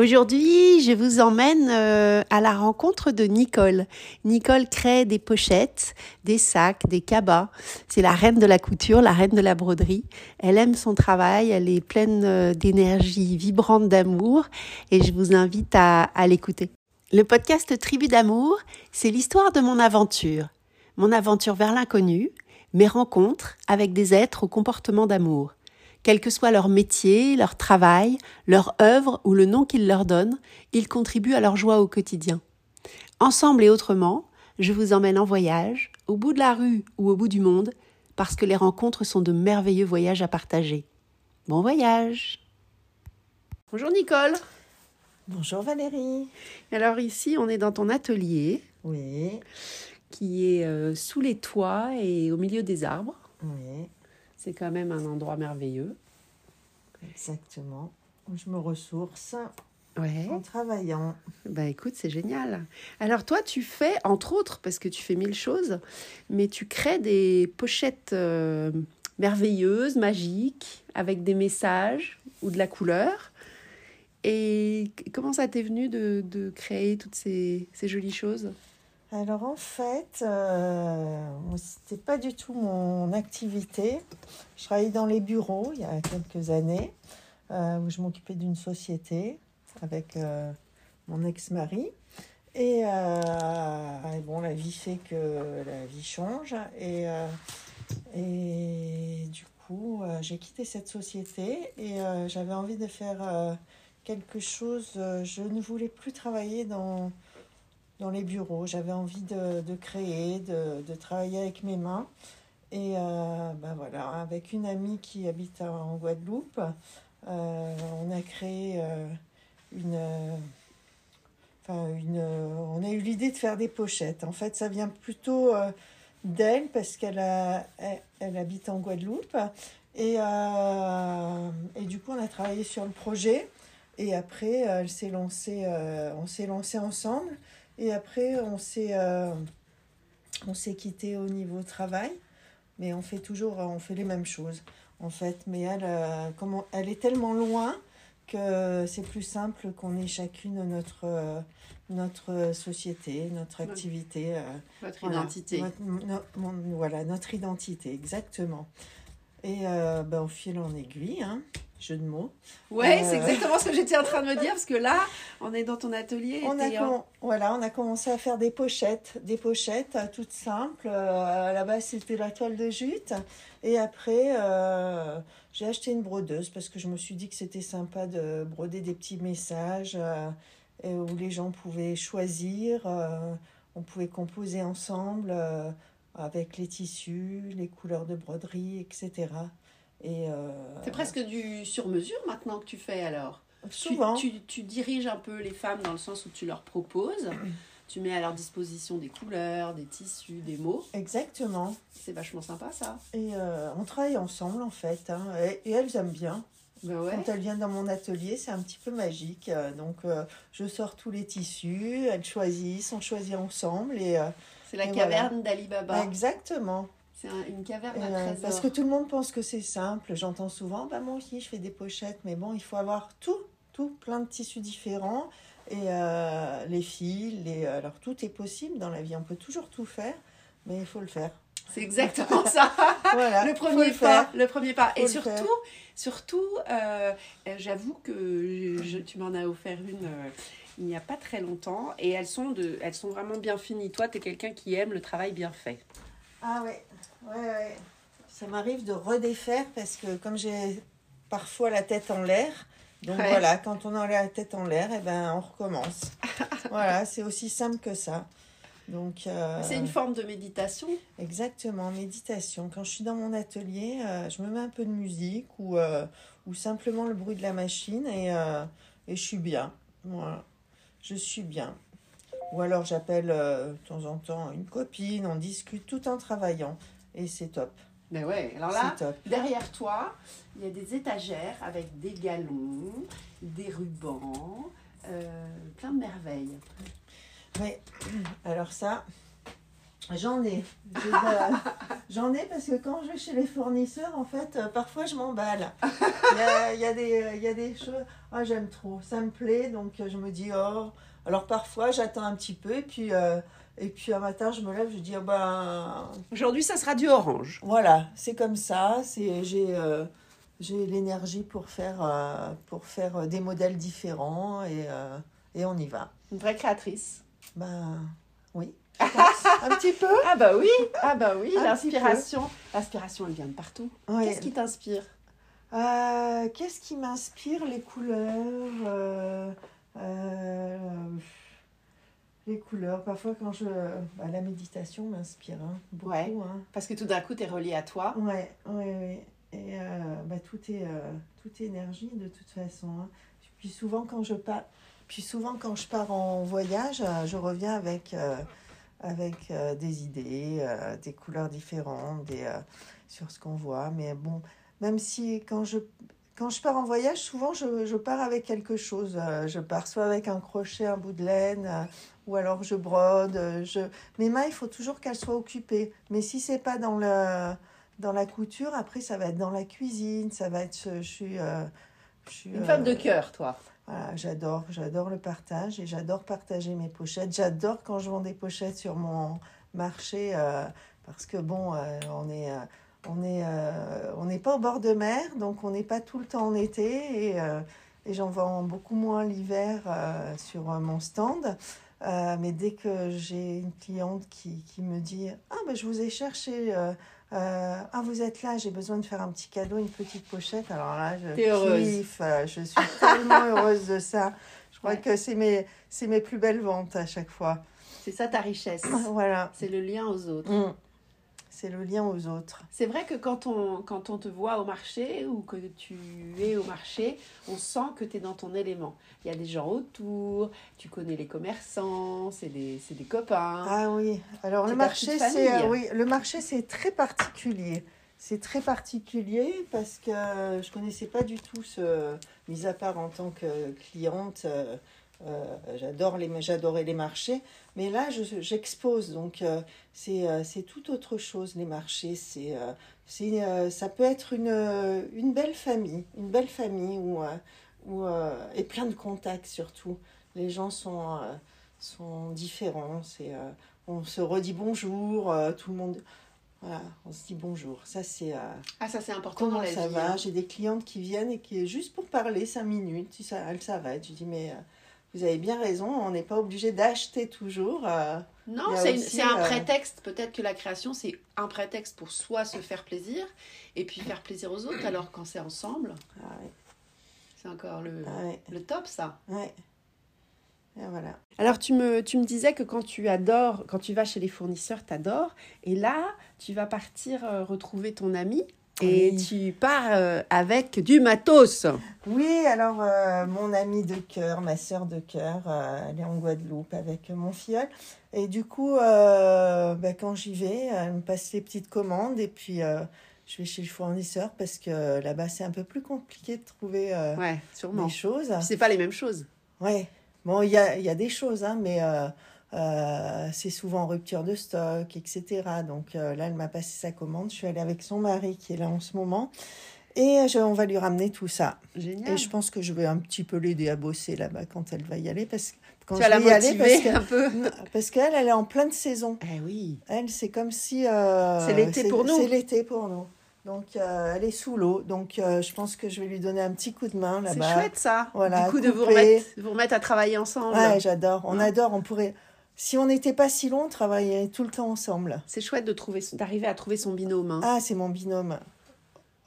Aujourd'hui, je vous emmène euh, à la rencontre de Nicole. Nicole crée des pochettes, des sacs, des cabas. C'est la reine de la couture, la reine de la broderie. Elle aime son travail, elle est pleine euh, d'énergie, vibrante d'amour et je vous invite à, à l'écouter. Le podcast Tribu d'amour, c'est l'histoire de mon aventure. Mon aventure vers l'inconnu, mes rencontres avec des êtres au comportement d'amour. Quel que soit leur métier, leur travail, leur œuvre ou le nom qu'ils leur donnent, ils contribuent à leur joie au quotidien. Ensemble et autrement, je vous emmène en voyage, au bout de la rue ou au bout du monde, parce que les rencontres sont de merveilleux voyages à partager. Bon voyage Bonjour Nicole Bonjour Valérie. Alors ici, on est dans ton atelier. Oui. Qui est euh, sous les toits et au milieu des arbres. Oui. C'est quand même un endroit merveilleux. Exactement. Je me ressource ouais. en travaillant. Bah écoute, c'est génial. Alors toi, tu fais, entre autres, parce que tu fais mille choses, mais tu crées des pochettes euh, merveilleuses, magiques, avec des messages ou de la couleur. Et comment ça t'est venu de, de, créer toutes ces, ces jolies choses? Alors en fait, euh, c'était pas du tout mon activité. Je travaillais dans les bureaux il y a quelques années euh, où je m'occupais d'une société avec euh, mon ex-mari. Et, euh, et, bon, la vie fait que la vie change. Et, et du coup, j'ai quitté cette société et j'avais envie de faire quelque chose. je ne voulais plus travailler dans dans les bureaux. J'avais envie de, de créer, de, de, travailler avec mes mains. Et euh, ben voilà, avec une amie qui habite en Guadeloupe, euh, on a créé euh, une, enfin une. On a eu l'idée de faire des pochettes. En fait, ça vient plutôt d'elle parce qu'elle elle, elle, habite en Guadeloupe. Et, et du coup, on a travaillé sur le projet. Et après, elle s'est lancée, on s'est lancé ensemble. Et après, on s'est, euh, on s'est quitté au niveau travail, mais on fait toujours, on fait les mêmes choses, en fait. Mais elle, euh, comment, elle est tellement loin que c'est plus simple qu'on ait chacune notre, euh, notre société, notre activité. Euh, voilà, identité. Notre, no, mon, voilà, notre identité, exactement. Et euh, ben, au fil en aiguille, hein, jeu de mots. Ouais, euh... c'est exactement ce que j'étais en train de me dire, parce que là, on est dans ton atelier. On a, en... voilà, on a commencé à faire des pochettes, des pochettes euh, toutes simples. Euh, là-bas, c'était la toile de jute. Et après, euh, j'ai acheté une brodeuse parce que je me suis dit que c'était sympa de broder des petits messages où les gens pouvaient choisir. on pouvait composer ensemble avec les tissus, les couleurs de broderie, etc. Euh... C'est presque du sur-mesure maintenant que tu fais alors Souvent. Tu, tu, tu, diriges un peu les femmes dans le sens où tu leur proposes, tu mets à leur disposition des couleurs, des tissus, des mots. Exactement. C'est vachement sympa ça. Et euh, on travaille ensemble en fait, hein, et, et, elles aiment bien. Ben ouais. Quand elles viennent dans mon atelier, c'est un petit peu magique. Euh, donc euh, je sors tous les tissus, elles choisissent, on choisit ensemble et c'est la caverne voilà. d'Ali Baba. Exactement. C'est un, une caverne à euh, trésor. Parce que tout le monde pense que c'est simple. J'entends souvent, bah moi aussi je fais des pochettes, mais bon, il faut avoir tout, tout, plein de tissus différents. Et euh, les fils, les... alors tout est possible dans la vie, on peut toujours tout faire, mais il faut le faire. C'est exactement ça. voilà, le premier le pas. faire. Le premier pas. Faut Et surtout, faire. surtout, euh, j'avoue que je, tu m'en as offert une. Euh, il n'y a pas très longtemps et elles sont, de, elles sont vraiment bien finies. Toi, tu es quelqu'un qui aime le travail bien fait. Ah ouais, ouais, ouais. Ça m'arrive de redéfaire parce que comme j'ai parfois la tête en l'air, donc ouais. voilà, quand on a la tête en l'air, eh ben on recommence. voilà, c'est aussi simple que ça. Donc euh, c'est une forme de méditation. Exactement, méditation. Quand je suis dans mon atelier, euh, je me mets un peu de musique ou euh, ou simplement le bruit de la machine et et je suis bien. Voilà je suis bien. Ou alors j'appelle euh, de temps en temps une copine, on discute tout en travaillant et c'est top. Ben ouais, alors là, derrière toi, il y a des étagères avec des galons, des rubans, euh, plein de merveilles. Oui, alors ça, J'en ai. J'en ai parce que quand je vais chez les fournisseurs, en fait, euh, parfois je m'emballe. Il y a, il y a des, il y a des choses. Ah, j'aime trop, ça me plaît, donc je me dis, oh. Alors parfois j'attends un petit peu, et puis, euh, et puis un matin je me lève, je dis, ah ben, Aujourd'hui, ça sera du orange. voilà, c'est comme ça. C'est, j'ai, euh, j'ai l'énergie pour faire, euh, pour faire des modèles différents et, euh, et on y va. Une vraie créatrice. Ben, oui, un petit peu. Ah bah oui, ah bah oui, l'inspiration. L'inspiration, elle vient de partout. Ouais. Qu'est-ce qui t'inspire? Euh, Qu'est-ce qui m'inspire Les couleurs. Euh, les couleurs. Parfois, quand je. bah, la méditation m'inspire hein, beaucoup. Ouais. hein. Parce que tout d'un coup, tu es relié à toi. Ouais, ouais, ouais. Et euh, bah, tout, est, euh, tout est énergie de toute façon. hein. Puis souvent quand je pars, puis souvent quand je pars en voyage, je reviens avec, avec des idées, des couleurs différentes, des, sur ce qu'on voit. Mais bon, même si quand je, quand je pars en voyage, souvent je, je pars avec quelque chose. Euh, je pars soit avec un crochet, un bout de laine, euh, ou alors je brode. euh, Je... Mes mains, il faut toujours qu'elles soient occupées. Mais si c'est pas dans le dans la couture, après ça va être dans la cuisine, ça va être je suis euh, je suis, Une euh, femme de cœur, toi. voilà, j'adore, j'adore le partage et j'adore partager mes pochettes. J'adore quand je vends des pochettes sur mon marché euh, parce que bon, on est, on euh, on n'est pas au bord de mer, donc on n'est pas tout le temps en été et, euh, et j'en vends beaucoup moins l'hiver euh, sur mon stand. Mais dès que j'ai une cliente qui, qui me dit Ah, ben je vous ai cherché, ah, vous êtes là, j'ai besoin de faire un petit cadeau, une petite pochette. Alors là, je kiffe, je suis tellement heureuse de ça. Je crois Ouais. que c'est mes, mes plus belles ventes à chaque fois. C'est ça ta richesse. Voilà. C'est le lien aux autres. Mm. C'est le lien aux autres. C'est vrai que quand on, quand on te voit au marché ou que tu es au marché, on sent que tu es dans ton élément. Il y a des gens autour, tu connais les commerçants, c'est des, des copains. Ah oui. Alors le marché, c'est euh, oui, le marché, c'est très particulier. C'est très particulier parce que je connaissais pas du tout ce, mis à part en tant que cliente, euh, j'adore les, j'adorais les marchés, mais là je- j'expose donc euh, c'est euh, tout autre chose les marchés. C'est euh, euh, ça peut être une une belle famille, une belle famille où où et plein de contacts surtout. Les gens sont sont différents. C'est on se redit bonjour, tout le monde. Voilà, on se dit bonjour. Ça, c'est. euh, Ah, ça c'est important dans la ça vie. va? hein. J'ai des clientes qui viennent et qui, juste pour parler cinq minutes, ça, elles s'arrêtent. Je dis, mais euh, vous avez bien raison, on n'est pas obligé d'acheter toujours. euh, Non, c'est une- aussi, c'est un euh, prétexte. Peut-être que la création, c'est un prétexte pour soi se faire plaisir et puis faire plaisir aux autres. Alors quand c'est ensemble, ah ouais, c'est encore le, ah ouais, le top, ça. ouais. Et voilà. Alors tu me, tu me disais que quand tu adores, quand tu vas chez les fournisseurs, tu adores. Et là, tu vas partir euh, retrouver ton ami. Et Oui. tu pars euh, avec du matos. Oui, alors euh, mon amie de cœur, ma sœur de cœur, euh, elle est en Guadeloupe avec mon filleul. Et du coup, euh, bah, quand j'y vais, elle me passe les petites commandes et puis je vais chez le fournisseur parce que là-bas, c'est un peu plus compliqué de trouver Ouais, sûrement. des choses. C'est pas les mêmes choses. Ouais, bon, il y a, y a des choses, hein, mais euh, c'est souvent en rupture de stock, etc. Donc euh, là, elle m'a passé sa commande. Je suis allée avec son mari qui est là en ce moment. Et euh, je- on va lui ramener tout ça. Génial. Et je pense que je vais un petit peu l'aider à bosser là-bas quand elle va y aller. Parce que quand tu je vas la y aller, parce que- un peu. Parce qu'elle, elle est en pleine saison. Eh oui. Elle, c'est comme si... euh, C'est l'été pour nous. C'est l'été pour nous. Donc, euh, elle est sous l'eau. Donc, euh, je pense que je vais lui donner un petit coup de main C'est là-bas. chouette ça. Voilà, du coup, de vous remettre, vous remettre à travailler ensemble. Ouais, j'adore. On adore. On pourrait... Si on n'était pas si long, on travaillerait tout le temps ensemble. C'est chouette de trouver, d'arriver à trouver son binôme. hein. Ah, c'est mon binôme.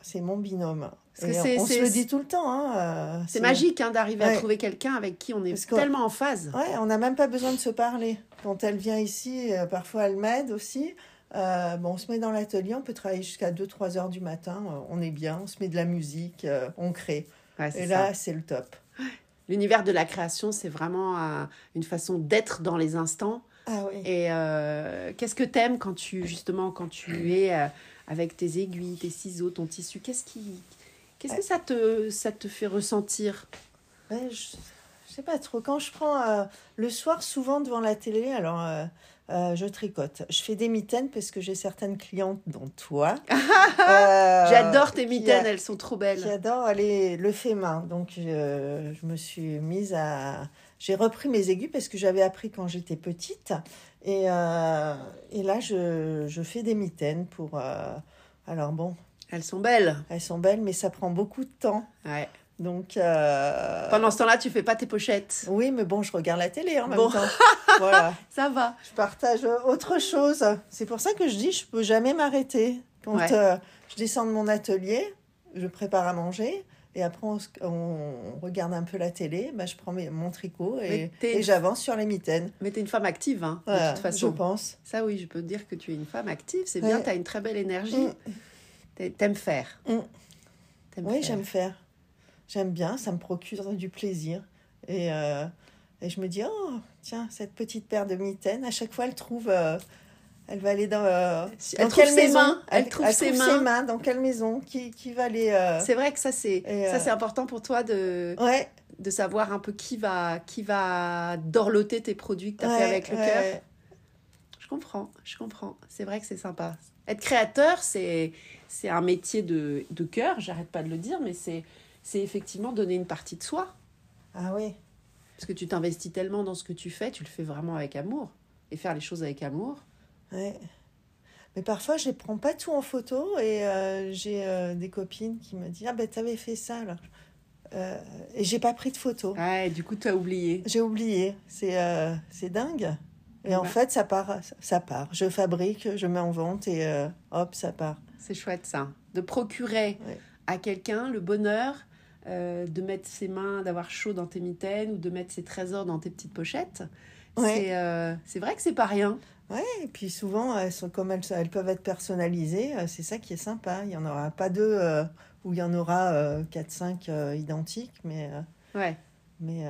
C'est mon binôme. Parce que on se le dit tout le temps. Hein, euh, c'est magique hein, d'arriver à trouver quelqu'un avec qui on est Parce tellement en phase. Ouais, on n'a même pas besoin de se parler. Quand elle vient ici, euh, parfois elle m'aide aussi. Euh, bon, on se met dans l'atelier, on peut travailler jusqu'à 2-3 heures du matin. on est bien, on se met de la musique, euh, on crée. Ouais, Et là, c'est le top. L'univers de la création, c'est vraiment euh, une façon d'être dans les instants. Ah oui. Et euh, qu'est-ce que t'aimes quand tu justement quand tu es euh, avec tes aiguilles, tes ciseaux, ton tissu? Qu'est-ce qui qu'est-ce que ça te ça te fait ressentir? Ouais, je- Je sais pas trop. Quand je prends euh, le soir, souvent devant la télé, alors euh, euh, je tricote. Je fais des mitaines parce que j'ai certaines clientes, dont toi. J'adore tes mitaines, a- elles sont trop belles. adore aller le fait main. Donc, je me suis mise à. J'ai repris mes aigus parce que j'avais appris quand j'étais petite. Et, et là, je, je fais des mitaines pour. alors, bon, Elles sont belles. elles sont belles, mais ça prend beaucoup de temps. Ouais. Donc. euh, Pendant ce temps-là, tu fais pas tes pochettes. Oui, mais bon, je regarde la télé en même Bon. temps. voilà. Ça va. Je partage autre chose. C'est pour ça que je dis, je peux jamais m'arrêter. Quand Ouais. euh, je descends de mon atelier, je prépare à manger. Et après, on, regarde un peu la télé. Bah, je prends mes- mon tricot et, j'avance sur les mitaines. Mais t'es une femme active, hein, de toute je façon. pense. Ça, oui, je peux te dire que tu es une femme active. C'est Ouais. bien, t'as une très belle énergie. Mm. T'a- T'aimes faire. Mm. Oui, j'aime faire. J'aime bien, ça me procure du plaisir. Et, euh, et je me dis, oh, tiens, cette petite paire de mitaines, à chaque fois, elle trouve. euh, elle va aller dans. euh, Elle dans trouve quelle ses maison mains, elle trouve ses mains. Dans quelle maison Qui, qui va aller. euh, C'est vrai que ça, c'est ça, c'est important pour toi de, Ouais, de savoir un peu qui va, qui va dorloter tes produits que tu as fait avec le ouais. cœur. Je comprends, je comprends. C'est vrai que c'est sympa. Être créateur, c'est c'est un métier de, de cœur, j'arrête pas de le dire, mais c'est c'est effectivement donner une partie de soi. Ah oui. Parce que tu t'investis tellement dans ce que tu fais, tu le fais vraiment avec amour. Et faire les choses avec amour. Ouais. Mais parfois, je ne prends pas tout en photo et euh, j'ai euh, des copines qui me disent Ah ben, t'avais fait ça alors. Euh, et j'ai pas pris de photo. Ouais, du coup, tu as oublié. J'ai oublié. C'est euh, c'est dingue. Et en Ouais. fait, ça part, ça part. Je fabrique, je mets en vente et hop, ça part. C'est chouette ça. De procurer Ouais. à quelqu'un le bonheur euh, de mettre ses mains, d'avoir chaud dans tes mitaines ou de mettre ses trésors dans tes petites pochettes. Ouais. C'est euh, c'est vrai que c'est pas rien. Et puis souvent, elles sont, comme elles, elles peuvent être personnalisées, euh, c'est ça qui est sympa. Il n'y en aura pas deux où il y en aura 4-5 identiques, mais, Ouais. mais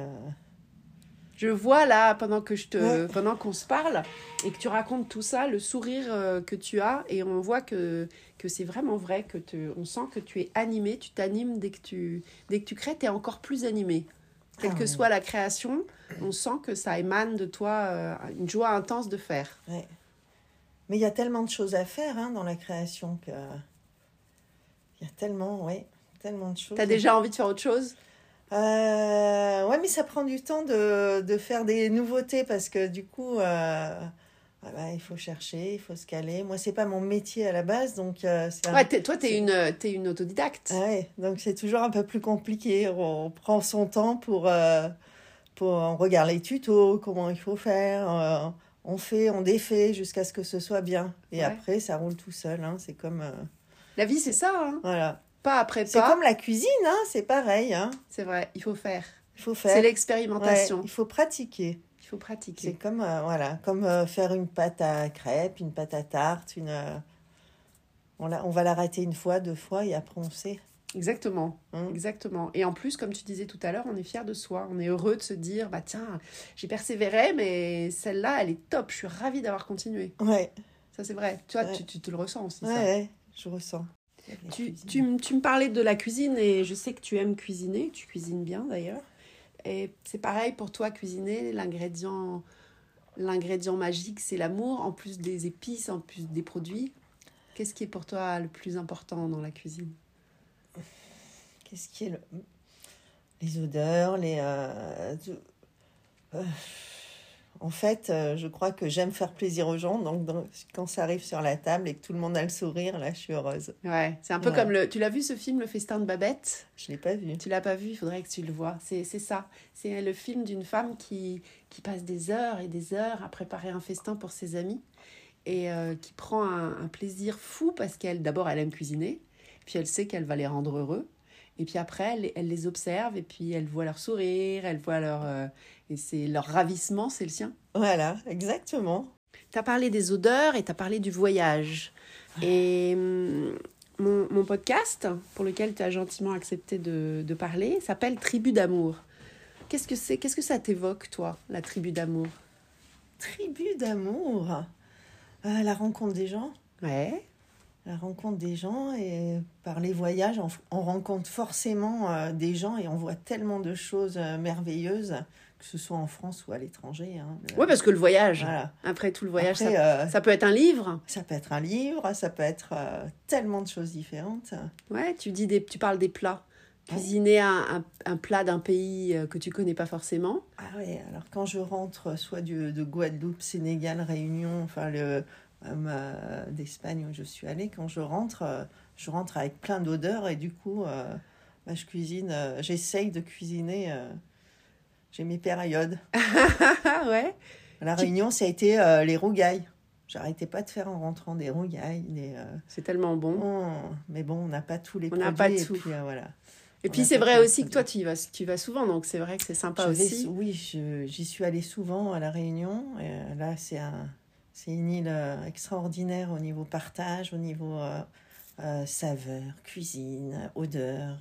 Je vois là, pendant que je te, Ouais. pendant qu'on se parle et que tu racontes tout ça, le sourire euh, que tu as et on voit que, que c'est vraiment vrai, que te, on sent que tu es animé, tu t'animes dès que tu, dès que tu crées, tu es encore plus animé. Quelle Ah que ouais. soit la création, on sent que ça émane de toi euh, une joie intense de faire. Ouais. Mais il y a tellement de choses à faire hein, dans la création que. Il y a tellement, ouais, tellement de choses. T'as déjà envie de faire autre chose? Euh, ouais, mais ça prend du temps de, de faire des nouveautés parce que du coup, euh, voilà, il faut chercher, il faut se caler. Moi, c'est pas mon métier à la base, donc euh, un- Ouais, toi, t'es une, t'es une autodidacte. Ah ouais, donc c'est toujours un peu plus compliqué. On prend son temps pour, euh, pour on regarde les tutos, comment il faut faire. on fait, on défait jusqu'à ce que ce soit bien. Et Ouais. après, ça roule tout seul. hein, c'est comme, La vie, c'est ça. hein. voilà. Pas après C'est pas. comme la cuisine, hein, c'est pareil. Hein. C'est vrai, il faut faire. Il faut C'est faire. Ouais, l'expérimentation. il faut pratiquer. Il faut C'est pratiquer. comme, euh, voilà, comme euh, faire une pâte à crêpes, une pâte à tarte. Une, euh, on, la- on va la rater une fois, deux fois, et après on sait. Exactement. hein. Exactement. Et en plus, comme tu disais tout à l'heure, on est fier de soi. On est heureux de se dire, bah tiens, j'ai persévéré, mais celle-là, elle est top. Je suis ravie d'avoir continué. Ouais, Ça, c'est vrai. Tu vois, Ouais. tu, tu te le ressens aussi. ouais, ça. ouais, je ressens. Tu, tu, me parlais de la cuisine et je sais que tu aimes cuisiner. Tu cuisines bien d'ailleurs. Et c'est pareil pour toi, cuisiner, l'ingrédient, l'ingrédient magique, c'est l'amour, en plus des épices, en plus des produits. Qu'est-ce qui est pour toi le plus important dans la cuisine? Qu'est-ce qui est le... Les odeurs, les... euh, euh, En fait, euh, je crois que j'aime faire plaisir aux gens. Donc, quand ça arrive sur la table et que tout le monde a le sourire, là, je suis heureuse. Ouais, c'est un peu Ouais. comme le. Tu l'as vu ce film, Le Festin de Babette? Je ne l'ai pas vu. Tu l'as pas vu, il faudrait que tu le vois. C'est c'est ça. C'est le film d'une femme qui, qui passe des heures et des heures à préparer un festin pour ses amis et euh, qui prend un, un plaisir fou parce qu'elle, d'abord, elle aime cuisiner, puis elle sait qu'elle va les rendre heureux. Et puis après, elle, elle les observe et puis elle voit leur sourire, elle voit leur. euh, et c'est leur ravissement, c'est le sien. Voilà, exactement. Tu as parlé des odeurs et tu as parlé du voyage. Et hum, mon, mon podcast, pour lequel tu as gentiment accepté de, de parler, s'appelle Tribu d'amour. Qu'est-ce que c'est Qu'est-ce que ça t'évoque, toi, la tribu d'amour? Tribu d'amour? Euh, la rencontre des gens? Ouais. La rencontre des gens et par les voyages, on, on rencontre forcément euh, des gens et on voit tellement de choses euh, merveilleuses, que ce soit en France ou à l'étranger. Hein. Oui, parce que le voyage, Voilà. après tout le voyage, Après, ça, euh, ça peut être un livre. ça peut être un livre, ça peut être tellement de choses différentes. Ouais, tu dis des, tu parles des plats. Cuisiner un, un, un plat d'un pays que tu connais pas forcément. Ah oui, alors quand je rentre soit du, de Guadeloupe, Sénégal, Réunion, enfin le d'Espagne où je suis allée, quand je rentre, euh, je rentre avec plein d'odeurs et du coup, euh, bah, je cuisine, euh, j'essaye de cuisiner. euh, j'ai mes périodes. Ah ouais. À la Réunion, ça a été euh, les rougailles. J'arrêtais pas de faire en rentrant des rougailles. Des, euh, C'est tellement bon. oh, mais bon, on n'a pas tous les On n'a produits. pas et tout. puis, euh, voilà. Et On puis c'est pas vrai aussi que toi tu y vas, tu y vas souvent, donc c'est vrai que c'est sympa Je vais- aussi. oui, j'y suis allée souvent à La Réunion. Et euh, là, c'est un, c'est une île euh, extraordinaire au niveau partage, au niveau euh, euh, saveur, cuisine, odeur,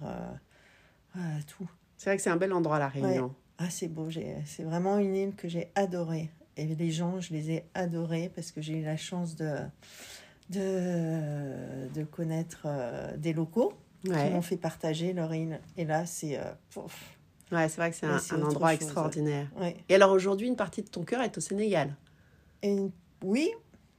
euh, tout. C'est vrai que c'est un bel endroit la Réunion. Ah, c'est beau. j'ai- C'est vraiment une île que j'ai adorée. Et les gens, je les ai adorés parce que j'ai eu la chance de, de, de connaître des locaux qui m'ont fait partager leur île. Et là, c'est... euh, Ouais, c'est vrai que c'est un, endroit chose, extraordinaire. ouais. Et alors aujourd'hui, une partie de ton cœur est au Sénégal. Et oui,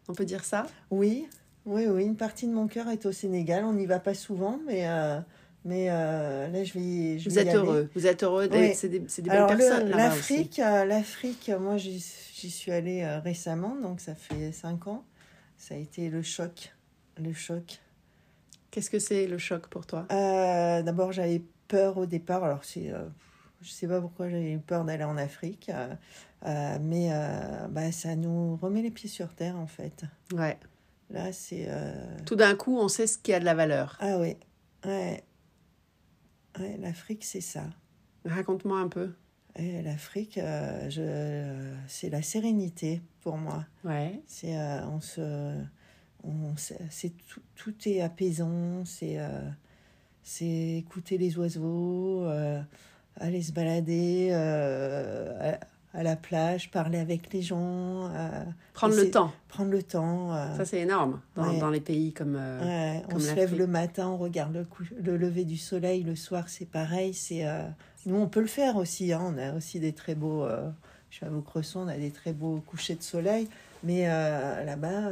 On peut dire ça? Oui, oui, oui, une partie de mon cœur est au Sénégal. On n'y va pas souvent, mais, euh, mais euh, là, je vais, je Vous vais y êtes aller. heureux. Vous êtes heureux. Oui. C'est des, des belles le- personnes l'Afrique, euh, l'Afrique, moi, j'y suis allée récemment, donc ça fait cinq ans. Ça a été le choc, le choc. Qu'est-ce que c'est le choc pour toi? Euh, D'abord, j'avais peur au départ. Alors, c'est, je sais pas pourquoi j'avais eu peur d'aller en Afrique, euh, mais euh, bah, ça nous remet les pieds sur terre, en fait. Ouais. Là, c'est. euh, Tout d'un coup, on sait ce qui a de la valeur. Ah oui, ouais. Ouais, l'Afrique, c'est ça. Raconte-moi un peu. L'Afrique, je... c'est la sérénité pour moi. Ouais. C'est, on se, on, c'est tout, tout est apaisant. C'est, c'est écouter les oiseaux, aller se balader à, la plage, parler avec les gens, euh, Prendre le temps. prendre le temps. euh, Ça, c'est énorme dans, Ouais. dans les pays comme. euh, Ouais, on comme se lève le matin, on regarde le, cou- le lever du soleil, le soir c'est pareil. C'est nous on peut le faire aussi. hein, on a aussi des très beaux. je suis à Vaucresson, on a des très beaux couchers de soleil. Mais là-bas,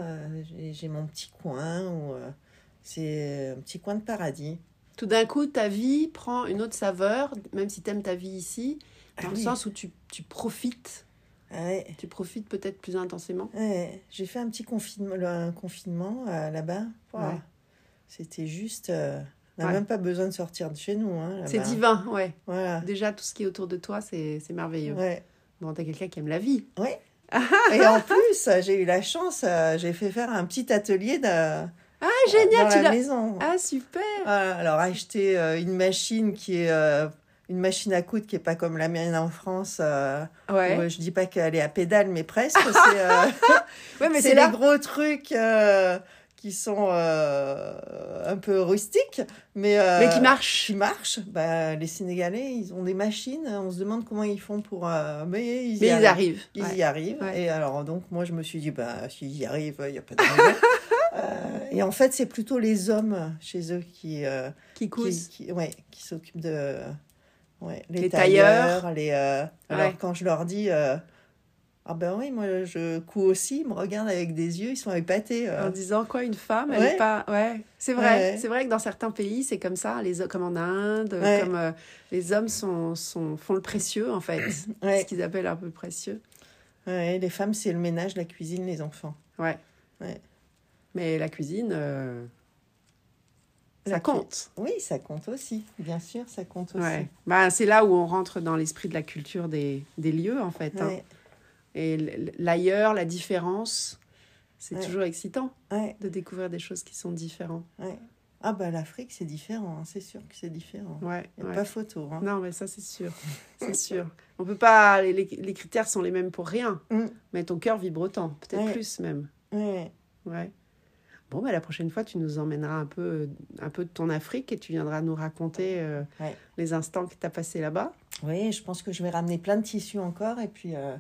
j'ai- mon petit coin où c'est un petit coin de paradis. Tout d'un coup, ta vie prend une autre saveur, même si tu aimes ta vie ici, dans Ah le oui. sens où tu, tu profites. Ouais, Tu profites peut-être plus intensément. ouais. J'ai fait un petit confinement, un confinement euh, là-bas. Ouais. C'était juste. euh, on n'a Ouais. même pas besoin de sortir de chez nous. Hein, C'est divin, ouais. Voilà. Déjà, tout ce qui est autour de toi, c'est merveilleux. Ouais. Bon, t'es quelqu'un qui aime la vie. Oui. Et en plus, j'ai eu la chance, euh, j'ai fait faire un petit atelier de, Ah, génial, dans tu la maison. Ah, super. Voilà, alors acheter euh, une machine qui est euh, une machine à coudre qui est pas comme la mienne en France. euh, Ouais. où, je dis pas qu'elle est à pédale, mais presque. c'est euh, Ouais, mais c'est c'est les là. gros trucs euh, qui sont euh, un peu rustiques, mais Mais qui marche. qui marchent. Bah, les Sénégalais, ils ont des machines. On se demande comment ils font pour. mais ils y ils arrivent. Ils Ouais. y arrivent. Et alors, donc, moi, je me suis dit, bah, s'ils y arrivent, il n'y a pas de. Euh, et en fait, c'est plutôt les hommes chez eux qui, Qui qui, ouais, qui s'occupent de. Ouais, les, Les tailleurs. tailleurs. les, euh, alors, Ouais. quand je leur dis, euh, ah ben oui, moi, je couds aussi, ils me regardent avec des yeux, ils sont épatés. euh. En disant quoi, une femme, elle Ouais. est pas. Ouais, c'est vrai. Ouais. C'est vrai que dans certains pays, c'est comme ça. Les, comme en Inde, Ouais. comme euh, les hommes sont, sont, font le précieux, en fait. Ce qu'ils appellent un peu précieux. Ouais, les femmes, c'est le ménage, la cuisine, les enfants. Ouais. Ouais. Mais la cuisine, euh, ça compte. Oui, ça compte aussi, bien sûr, ça compte aussi. Ouais. Bah, c'est là où on rentre dans l'esprit de la culture des, des lieux, en fait. hein. Et l'ailleurs, la différence, c'est Ouais. toujours excitant de découvrir des choses qui sont différentes. Ah bah l'Afrique, c'est différent, hein, c'est sûr que c'est différent. Ouais, Il a pas photo. Hein. Non, mais ça, c'est sûr. C'est sûr. On peut pas. Les, les- critères sont les mêmes pour rien. Mm. Mais ton cœur vibre autant. Peut-être plus même. Ouais. Ouais. Bon, bah, la prochaine fois, tu nous emmèneras un peu, un peu de ton Afrique et tu viendras nous raconter euh, Ouais. les instants que tu as passés là-bas. Oui, je pense que je vais ramener plein de tissus encore et puis. euh,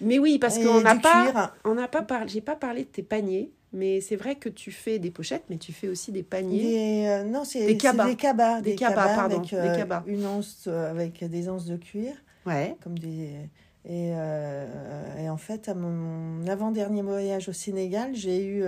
Mais oui, parce qu'on n'a pas. On n'a pas parlé. J'ai pas parlé de tes paniers. Mais c'est vrai que tu fais des pochettes, mais tu fais aussi des paniers. Des, euh, non, c'est Des cabas. des cabas. Des cabas, pardon, avec, des euh, cabas. une anse euh, avec des anses de cuir, Ouais. comme des. Et, euh, et en fait, à mon avant-dernier voyage au Sénégal, j'ai eu.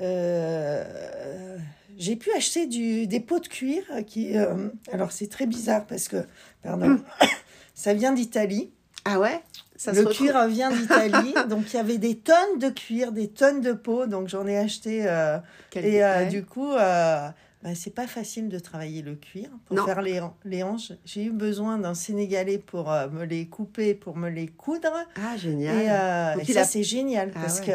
Euh, j'ai pu acheter du, des pots de cuir qui. euh, alors, c'est très bizarre parce que. Pardon. ça vient d'Italie. Ah ouais? Ça le se cuir vient d'Italie. donc, il y avait des tonnes de cuir, des tonnes de peaux. Donc, j'en ai acheté. euh, et euh, du coup, bah, c'est pas facile de travailler le cuir pour Non. faire les, les hanches. J'ai eu besoin d'un Sénégalais pour euh, me les couper, pour me les coudre. Ah, génial. Et, euh, et ça, a- c'est génial Ah parce ouais. que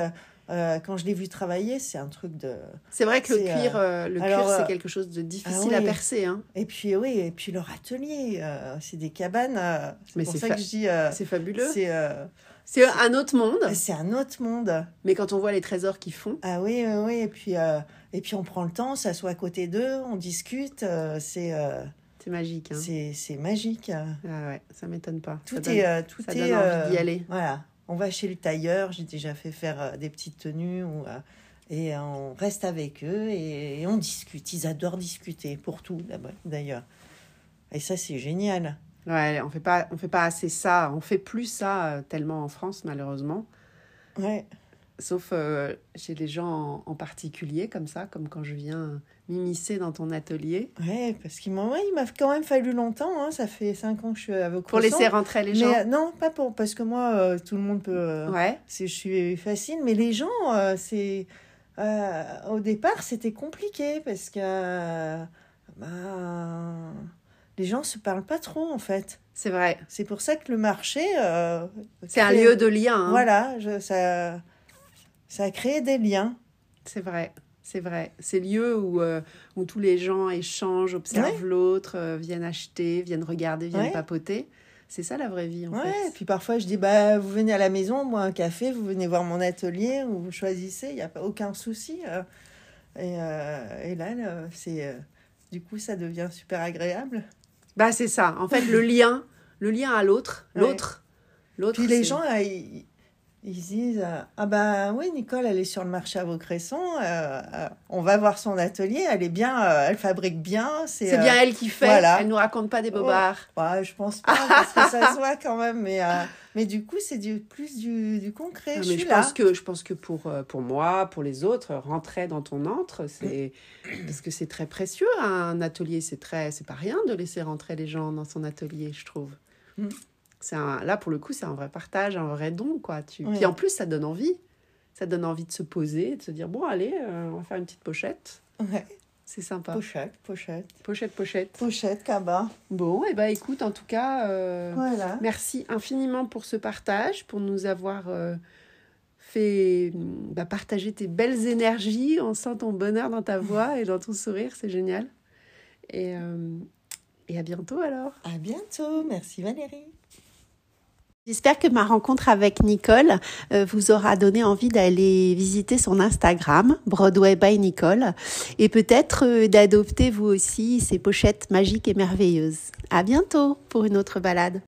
euh, quand je l'ai vu travailler, c'est un truc de. C'est vrai que le cuir, euh, le alors, cuir, c'est euh, quelque chose de difficile ah à percer. Hein. Et puis, oui, et puis leur atelier, euh, c'est des cabanes. euh, c'est Mais pour c'est ça fa- que je dis. euh, C'est fabuleux. c'est euh, C'est un autre monde. c'est un autre monde. Mais quand on voit les trésors qu'ils font, Ah oui, oui, oui. Et puis, euh, et puis on prend le temps, on s'assoit à côté d'eux, on discute. euh, c'est euh, c'est magique. Hein. c'est c'est magique. Ah ouais, ça m'étonne pas. Tout ça donne, est, euh, tout ça est. donne envie euh, d'y aller. Voilà, on va chez le tailleur. J'ai déjà fait faire euh, des petites tenues ou, euh, et on reste avec eux et, et on discute. Ils adorent discuter pour tout d'ailleurs. Et ça c'est génial. Ouais, on fait pas, on fait pas assez ça. On fait plus ça euh, tellement en France, malheureusement. Ouais. Sauf euh, chez les gens en, en particulier, comme ça, comme quand je viens m'immiscer dans ton atelier. Ouais, parce qu'il m'a ouais, il m'a quand même fallu longtemps. hein. Ça fait cinq ans que je suis avec Pour laisser rentrer les gens. Mais euh, non, pas pour parce que moi euh, tout le monde peut. Ouais, je suis facile, mais les gens, c'est au départ c'était compliqué parce que ben, les gens se parlent pas trop en fait. c'est vrai. C'est pour ça que le marché, euh, C'est un lieu de lien. hein. Voilà, je- ça, ça a créé des liens. C'est vrai. C'est vrai. C'est le lieu où, euh, où tous les gens échangent, observent l'autre, euh, viennent acheter, viennent regarder, viennent Ouais. papoter. C'est ça la vraie vie, en Ouais, et puis parfois je dis bah vous venez à la maison, moi un café, vous venez voir mon atelier ou vous choisissez, il n'y a pas aucun souci. euh. Et, et là, là, c'est du coup ça devient super agréable. Bah, c'est ça. En fait, le lien, le lien à l'autre, l'autre, l'autre. Puis les gens, ils, ils se disent euh, Ah ben oui, Nicole, elle est sur le marché à Vaucresson, euh, euh, on va voir son atelier, elle est bien, euh, elle fabrique bien. C'est euh, bien elle qui fait. voilà. Elle nous raconte pas des bobards. ouais, je pense pas, parce que ça se voit quand même, mais, euh, mais du coup, c'est du, plus du, du concret. Ah, je suis je là. pense que je pense que pour pour moi, pour les autres, rentrer dans ton antre, c'est parce que c'est très précieux un atelier. C'est très, c'est pas rien de laisser rentrer les gens dans son atelier, je trouve. C'est un, là pour le coup, c'est un vrai partage, un vrai don, quoi. Tu, Ouais. puis en plus, ça donne envie. Ça donne envie de se poser, de se dire bon, allez, euh, on va faire une petite pochette. Ouais, C'est sympa. pochette, pochette. Pochette, pochette. Pochette, cabas. Bon, et ben écoute, en tout cas. euh, Voilà. Merci infiniment pour ce partage, pour nous avoir euh, fait bah, partager tes belles énergies. On sent ton bonheur dans ta voix et dans ton sourire, c'est génial. Et, et à bientôt alors. À bientôt. Merci Valérie. J'espère que ma rencontre avec Nicole euh, vous aura donné envie d'aller visiter son Instagram, Broadway by Nicole, et peut-être euh, d'adopter vous aussi ces pochettes magiques et merveilleuses. À bientôt pour une autre balade.